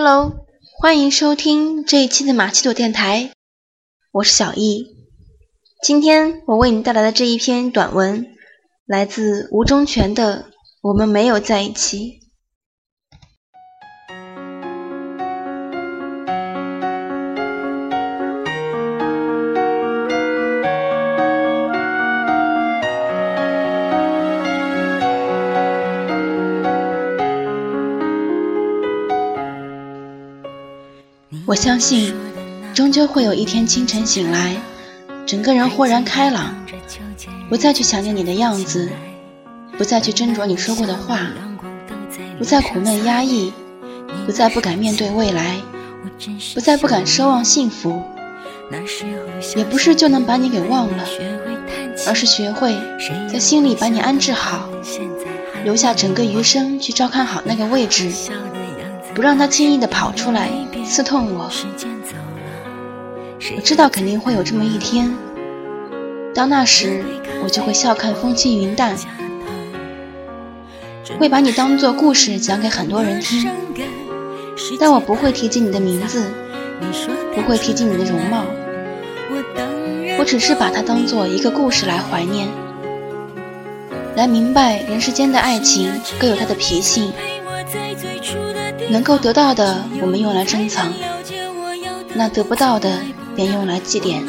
Hello，欢迎收听这一期的马奇朵电台，我是小易。今天我为你带来的这一篇短文，来自吴忠全的《我们没有在一起》。我相信，终究会有一天清晨醒来，整个人豁然开朗，不再去想念你的样子，不再去斟酌你说过的话，不再苦闷压抑，不再不敢面对未来，不再不敢奢望幸福，也不是就能把你给忘了，而是学会在心里把你安置好，留下整个余生去照看好那个位置。不让他轻易的跑出来刺痛我。我知道肯定会有这么一天，到那时我就会笑看风轻云淡，会把你当做故事讲给很多人听，但我不会提及你的名字，不会提及你的容貌，我只是把它当做一个故事来怀念，来明白人世间的爱情各有它的脾性。能够得到的，我们用来珍藏；那得不到的，便用来祭奠。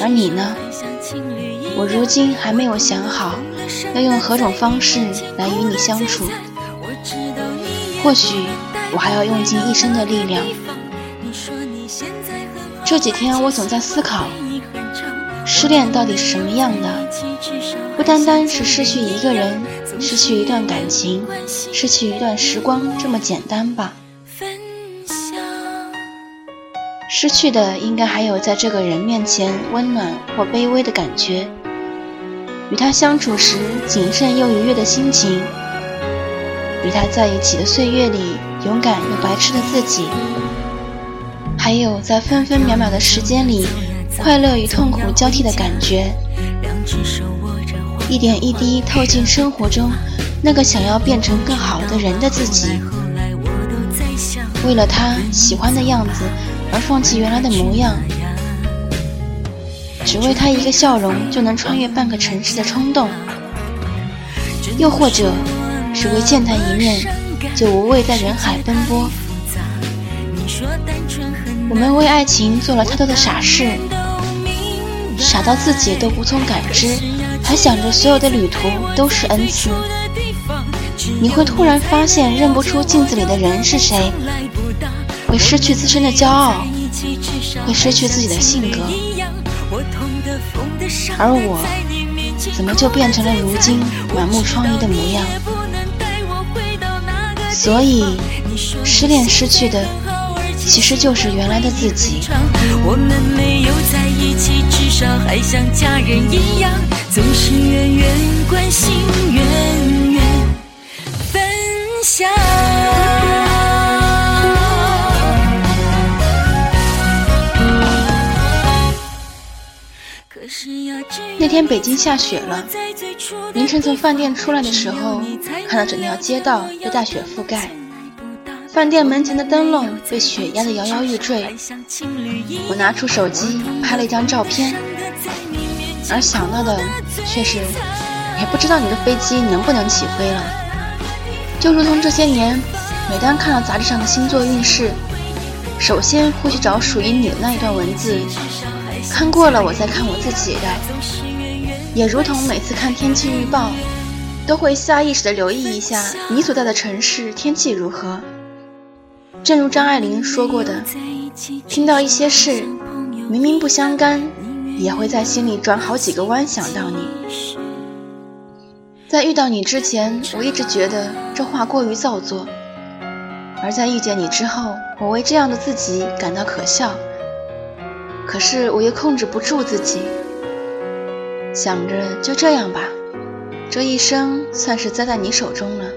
而你呢？我如今还没有想好要用何种方式来与你相处。或许我还要用尽一生的力量。这几天我总在思考，失恋到底是什么样的？不单单是失去一个人。失去一段感情，失去一段时光，这么简单吧？失去的应该还有在这个人面前温暖或卑微的感觉，与他相处时谨慎又愉悦的心情，与他在一起的岁月里勇敢又白痴的自己，还有在分分秒秒的时间里快乐与痛苦交替的感觉。两只手一点一滴透进生活中，那个想要变成更好的人的自己，为了他喜欢的样子而放弃原来的模样，只为他一个笑容就能穿越半个城市的冲动，又或者只为见他一面就无畏在人海奔波。我们为爱情做了太多的傻事，傻到自己都无从感知。还想着所有的旅途都是恩赐，你会突然发现认不出镜子里的人是谁，会失去自身的骄傲，会失去自己的性格，而我怎么就变成了如今满目疮痍的模样？所以，失恋失去的其实就是原来的自己。我们没有在一起，至少还像家人一样。总是远远关心，远远分享。那天北京下雪了，凌晨从饭店出来的时候，看到整条街道被大雪覆盖，饭店门前的灯笼被雪压得摇摇欲坠。我拿出手机拍了一张照片。而想到的却是，也不知道你的飞机能不能起飞了。就如同这些年，每当看到杂志上的星座运势，首先会去找属于你的那一段文字，看过了我再看我自己的。也如同每次看天气预报，都会下意识的留意一下你所在的城市天气如何。正如张爱玲说过的，听到一些事，明明不相干。也会在心里转好几个弯想到你。在遇到你之前，我一直觉得这话过于造作；而在遇见你之后，我为这样的自己感到可笑。可是我又控制不住自己，想着就这样吧，这一生算是栽在你手中了。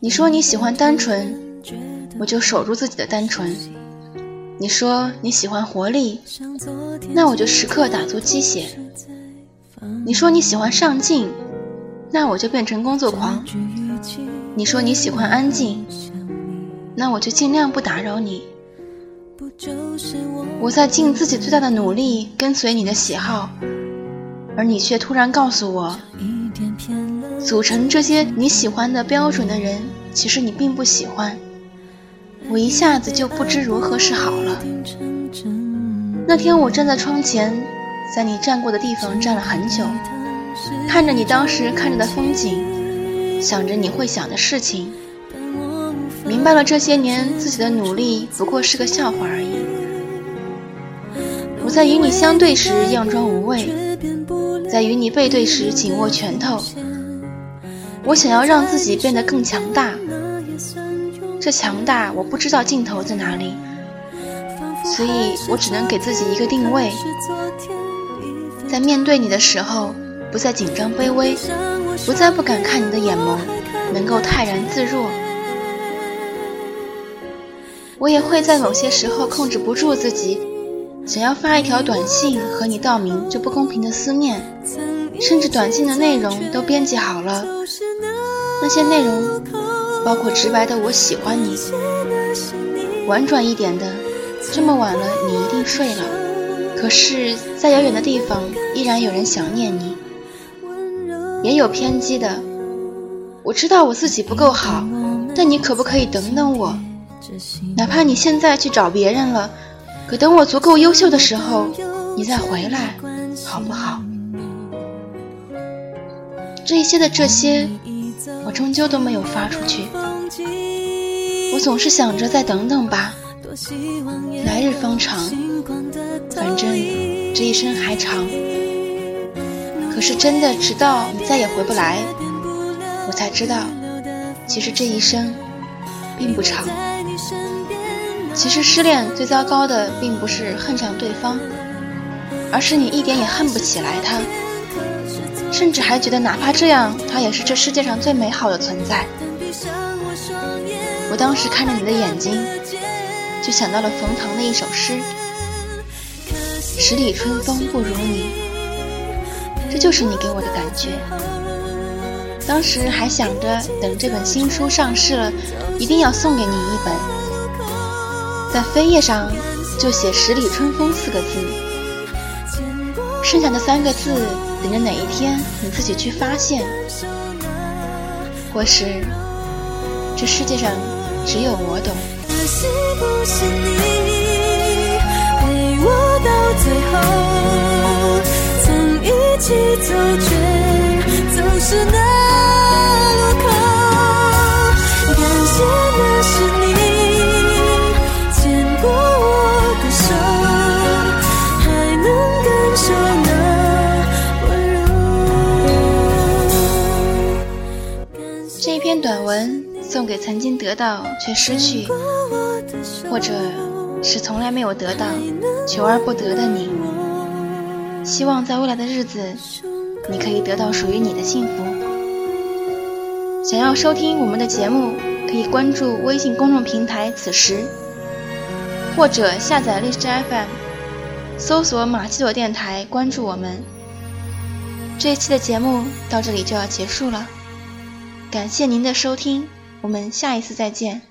你说你喜欢单纯，我就守住自己的单纯；你说你喜欢活力，那我就时刻打足鸡血；你说你喜欢上进，那我就变成工作狂；你说你喜欢安静，那我就尽量不打扰你。我在尽自己最大的努力跟随你的喜好，而你却突然告诉我，组成这些你喜欢的标准的人，其实你并不喜欢。我一下子就不知如何是好了。那天我站在窗前，在你站过的地方站了很久，看着你当时看着的风景，想着你会想的事情。明白了，这些年自己的努力不过是个笑话而已。我在与你相对时佯装无畏，在与你背对时紧握拳头。我想要让自己变得更强大，这强大我不知道尽头在哪里，所以我只能给自己一个定位，在面对你的时候，不再紧张卑微，不再不敢看你的眼眸，能够泰然自若。我也会在某些时候控制不住自己，想要发一条短信和你道明这不公平的思念，甚至短信的内容都编辑好了。那些内容包括直白的“我喜欢你”，婉转一点的“这么晚了，你一定睡了”。可是，在遥远的地方，依然有人想念你。也有偏激的，我知道我自己不够好，但你可不可以等等我？哪怕你现在去找别人了，可等我足够优秀的时候，你再回来，好不好？这一些的这些，我终究都没有发出去。我总是想着再等等吧，来日方长，反正这一生还长。可是真的直到你再也回不来，我才知道，其实这一生并不长。其实失恋最糟糕的，并不是恨上对方，而是你一点也恨不起来他，甚至还觉得哪怕这样，他也是这世界上最美好的存在。我当时看着你的眼睛，就想到了冯唐的一首诗：“十里春风不如你。”这就是你给我的感觉。当时还想着等这本新书上市了，一定要送给你一本。在扉页上就写“十里春风”四个字，剩下的三个字等着哪一天你自己去发现或是这世界上只有我懂可不是你陪我到最后曾一起走却走失那曾经得到却失去，或者是从来没有得到求而不得的你。希望在未来的日子，你可以得到属于你的幸福。想要收听我们的节目，可以关注微信公众平台“此时”，或者下载荔枝 FM，搜索“马奇朵电台”，关注我们。这一期的节目到这里就要结束了。感谢您的收听，我们下一次再见。